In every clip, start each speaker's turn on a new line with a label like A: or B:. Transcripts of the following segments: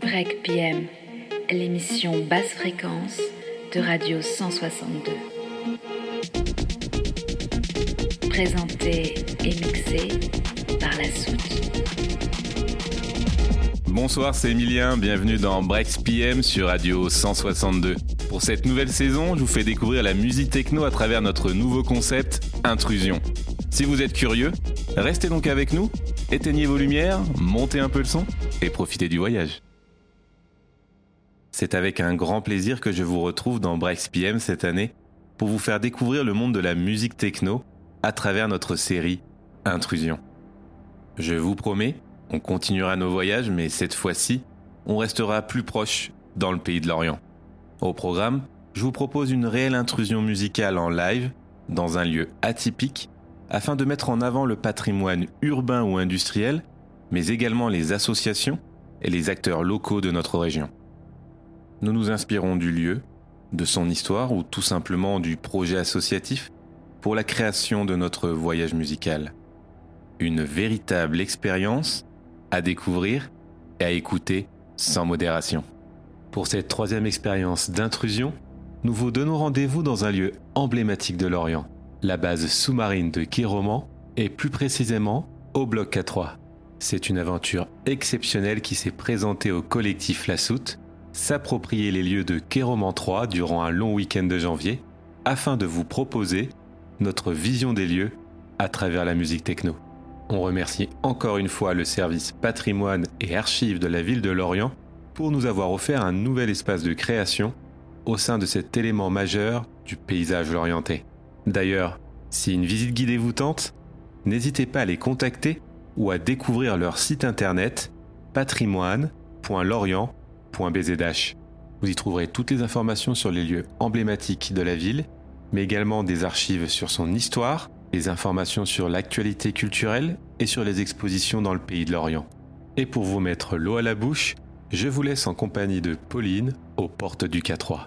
A: Break PM, l'émission basse fréquence de Radio 162. Présentée et mixée par la soute.
B: Bonsoir, c'est Emilien, bienvenue dans Break PM sur Radio 162. Pour cette nouvelle saison, je vous fais découvrir la musique techno à travers notre nouveau concept Intrusion. Si vous êtes curieux, restez donc avec nous, éteignez vos lumières, montez un peu le son et profitez du voyage. C'est avec un grand plaisir que je vous retrouve dans Breaks PM cette année pour vous faire découvrir le monde de la musique techno à travers notre série Intrusion. Je vous promets, on continuera nos voyages, mais cette fois-ci, on restera plus proche dans le pays de l'Orient. Au programme, je vous propose une réelle intrusion musicale en live dans un lieu atypique afin de mettre en avant le patrimoine urbain ou industriel, mais également les associations et les acteurs locaux de notre région. Nous nous inspirons du lieu, de son histoire ou tout simplement du projet associatif pour la création de notre voyage musical. Une véritable expérience à découvrir et à écouter sans modération. Pour cette troisième expérience d'intrusion, nous vous donnons rendez-vous dans un lieu emblématique de l'Orient, la base sous-marine de Kéroman et plus précisément au bloc K3. C'est une aventure exceptionnelle qui s'est présentée au collectif La Soute s'approprier les lieux de Kéroman 3 durant un long week-end de janvier afin de vous proposer notre vision des lieux à travers la musique techno. On remercie encore une fois le service patrimoine et archives de la ville de Lorient pour nous avoir offert un nouvel espace de création au sein de cet élément majeur du paysage lorientais. D'ailleurs, si une visite guidée vous tente, n'hésitez pas à les contacter ou à découvrir leur site internet patrimoine.lorient.com vous y trouverez toutes les informations sur les lieux emblématiques de la ville, mais également des archives sur son histoire, des informations sur l'actualité culturelle et sur les expositions dans le pays de l'Orient. Et pour vous mettre l'eau à la bouche, je vous laisse en compagnie de Pauline aux portes du K3.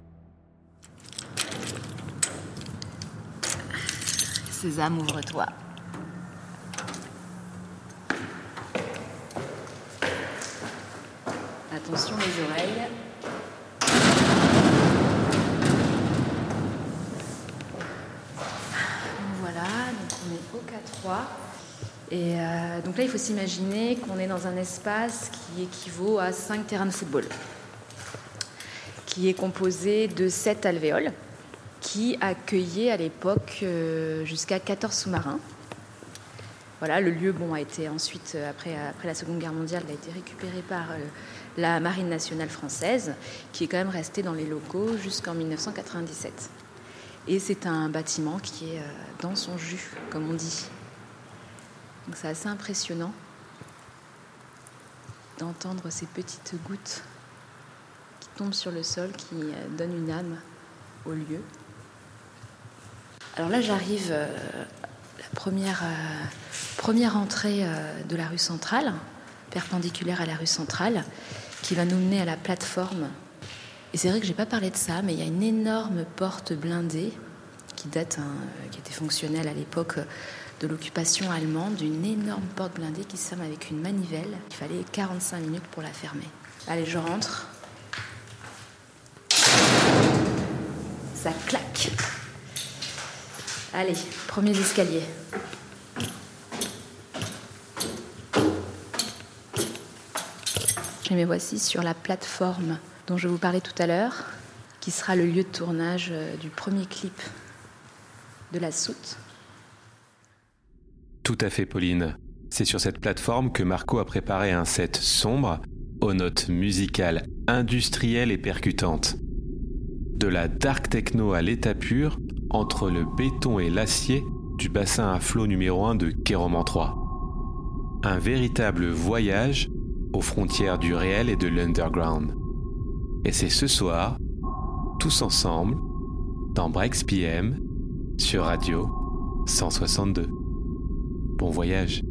A: Sésame, ouvre-toi. Attention les oreilles. Voilà, donc on est au K3. Et euh, donc là, il faut s'imaginer qu'on est dans un espace qui équivaut à 5 terrains de football, qui est composé de 7 alvéoles, qui accueillaient à l'époque euh, jusqu'à 14 sous-marins. Voilà, le lieu bon, a été ensuite, euh, après, après la Seconde Guerre mondiale, a été récupéré par la Marine nationale française, qui est quand même restée dans les locaux jusqu'en 1997. Et c'est un bâtiment qui est dans son jus, comme on dit. Donc c'est assez impressionnant d'entendre ces petites gouttes qui tombent sur le sol, qui euh, donnent une âme au lieu. Alors là, j'arrive euh, la euh, première entrée de la rue centrale, perpendiculaire à la rue centrale, qui va nous mener à la plateforme. Et c'est vrai que je n'ai pas parlé de ça, mais il y a une énorme porte blindée qui date, hein, qui était fonctionnelle à l'époque de l'occupation allemande, une énorme porte blindée qui ferme avec une manivelle. Il fallait 45 minutes pour la fermer. Allez, je rentre. Ça claque. Allez, premier escalier. Et me voici sur la plateforme dont je vous parlais tout à l'heure, qui sera le lieu de tournage euh, du premier clip de la soute
B: tout à fait, Pauline. C'est sur cette plateforme que Marco a préparé un set sombre aux notes musicales industrielles et percutantes. De la dark techno à l'état pur, entre le béton et l'acier du bassin à flot numéro 1 de Kéroman 3. Un véritable voyage aux frontières du réel et de l'underground. Et c'est ce soir, tous ensemble, dans Breaks PM, sur Radio 162. Bon voyage.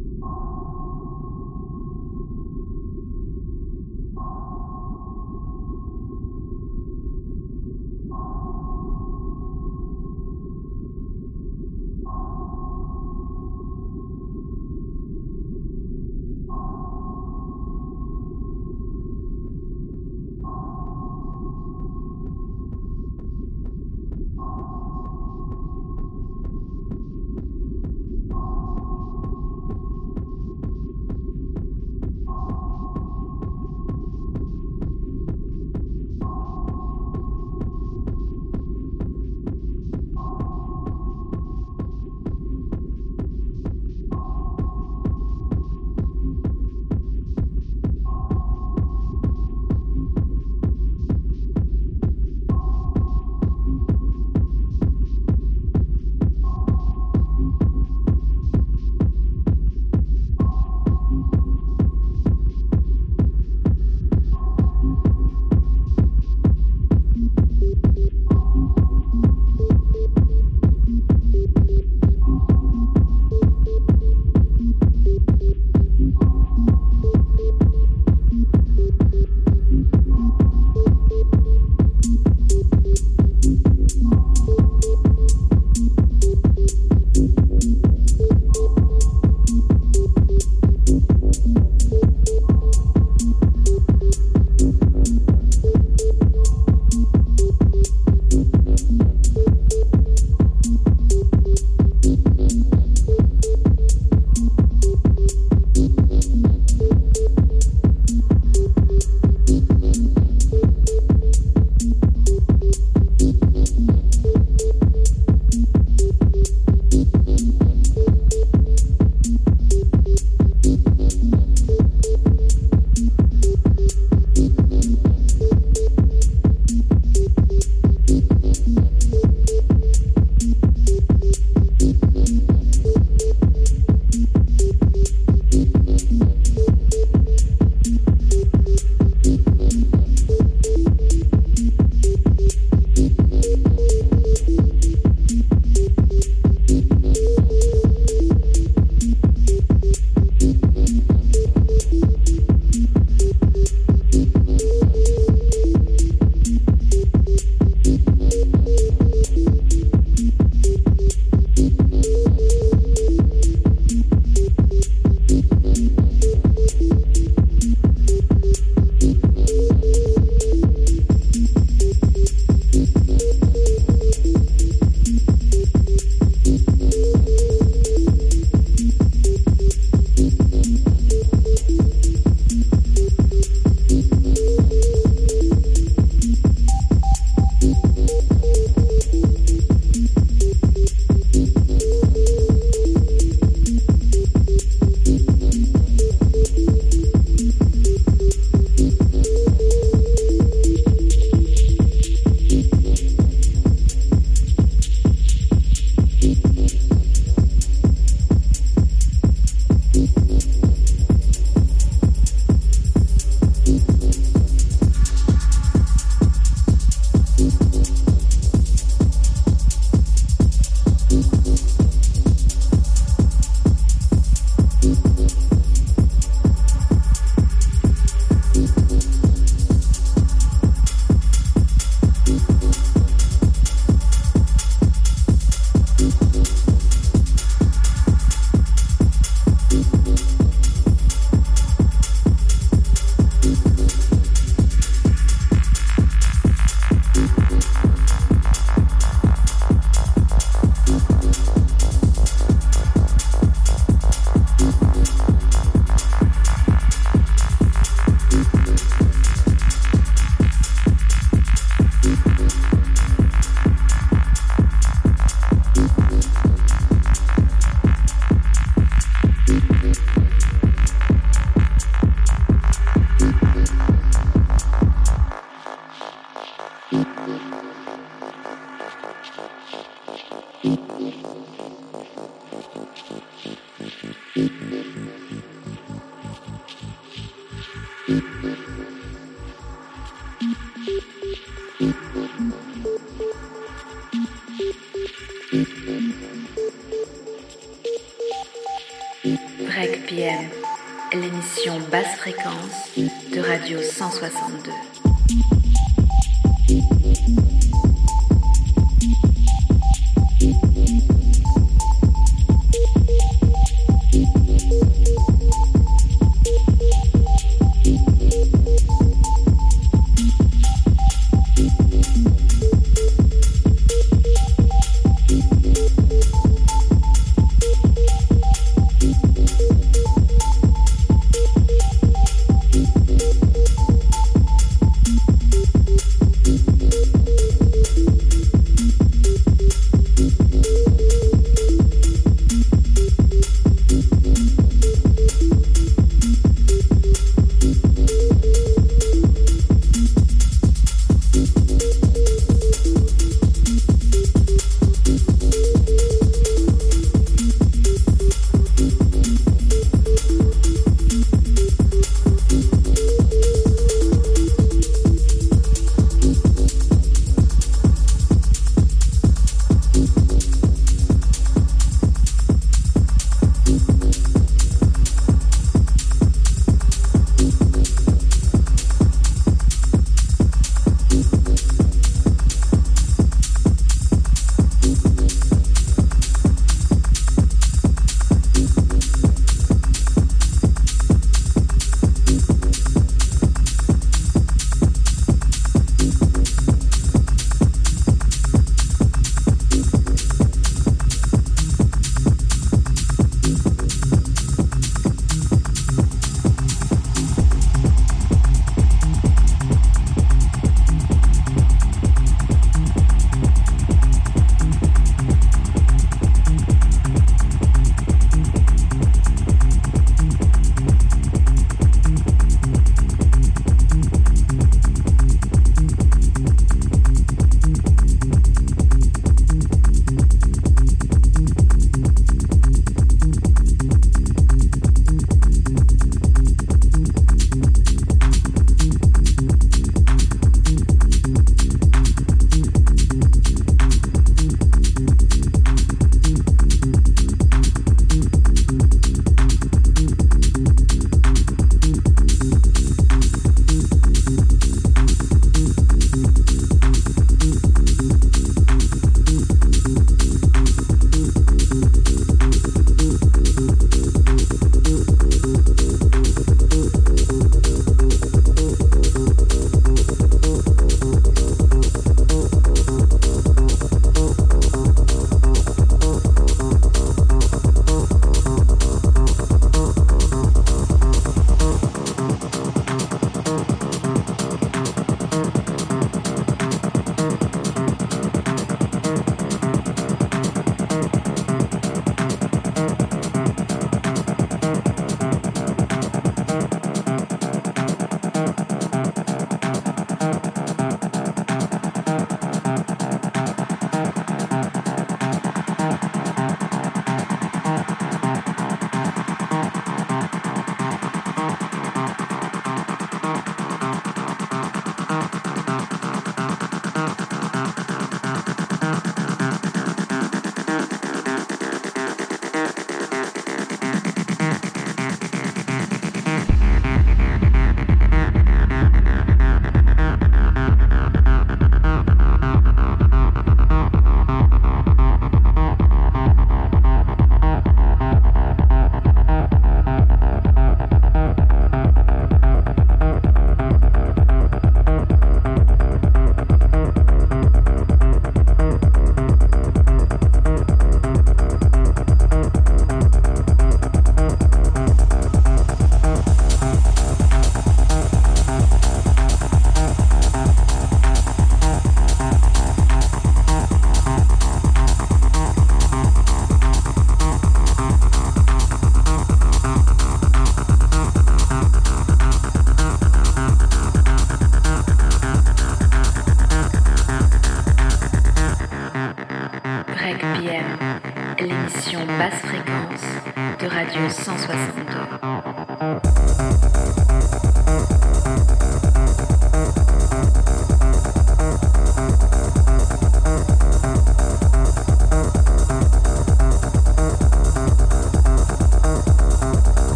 C: Radio 162.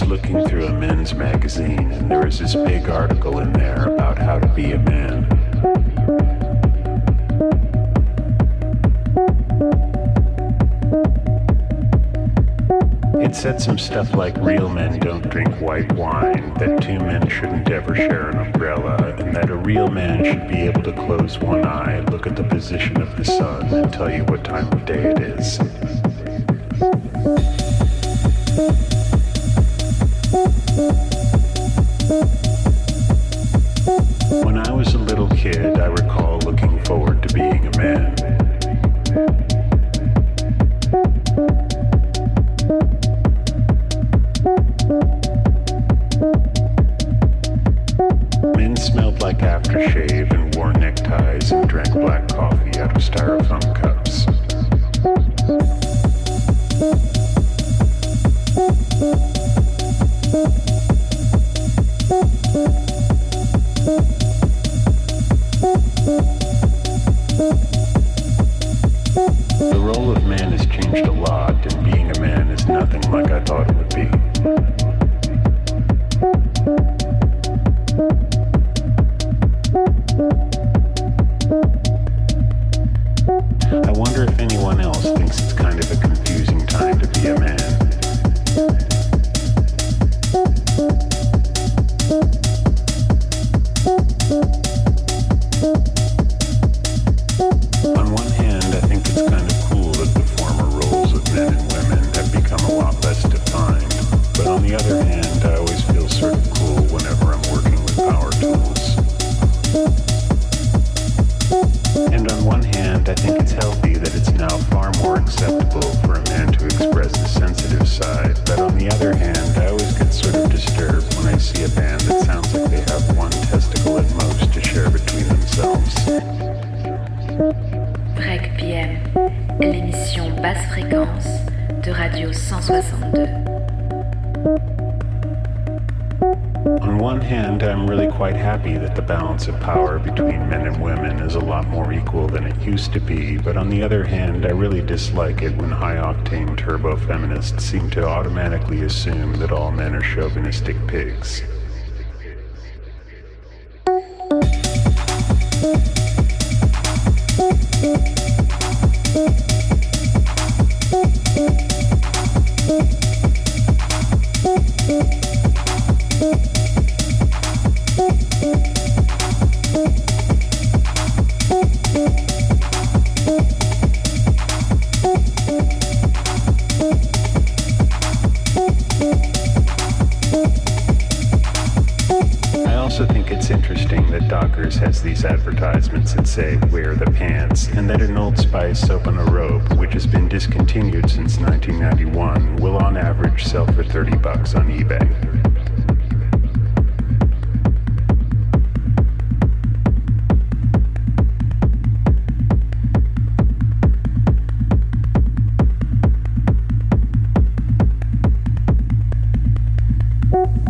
D: Was looking through a men's magazine, and there was this big article in there about how to be a man. It said some stuff like real men don't drink white wine, that two men shouldn't ever share an umbrella, and that a real man should be able to close one eye, look at the position of the sun, and tell you what time of day it is.
C: De Radio 162.
D: On one hand, I'm really quite happy that the balance of power between men and women is a lot more equal than it used to be, but on the other hand, I really dislike it when high octane turbo feminists seem to automatically assume that all men are chauvinistic pigs.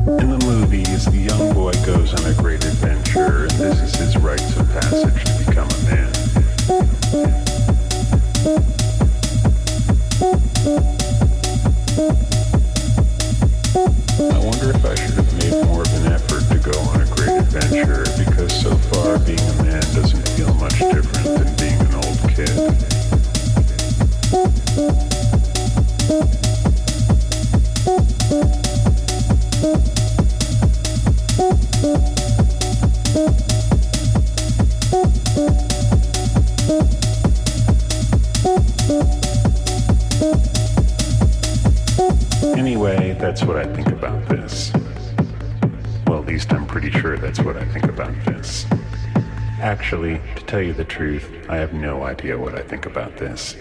D: In the movies, the young boy goes on a great adventure, and this is his rites of passage to become a man. I wonder if I should have made more of an effort to go on a great adventure, because so far being a man doesn't feel much different than being tell you the truth, I have no idea what I think about this.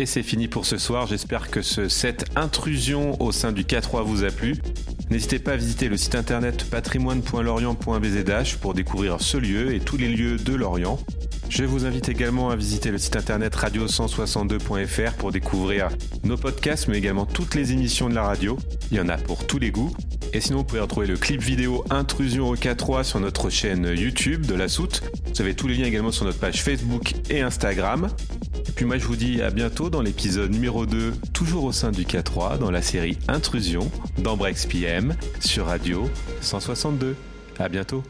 B: Et c'est fini pour ce soir. J'espère que ce, cette intrusion au sein du K3 vous a plu. N'hésitez pas à visiter le site internet patrimoine.lorient.bzh pour découvrir ce lieu et tous les lieux de Lorient. Je vous invite également à visiter le site internet radio162.fr pour découvrir nos podcasts, mais également toutes les émissions de la radio. Il y en a pour tous les goûts. Et sinon, vous pouvez retrouver le clip vidéo Intrusion au K3 sur notre chaîne YouTube de la Soute. Vous avez tous les liens également sur notre page Facebook et Instagram. Et puis moi, je vous dis à bientôt dans l'épisode numéro 2, toujours au sein du K3, dans la série Intrusion, dans Breaks PM, sur Radio 162. À bientôt.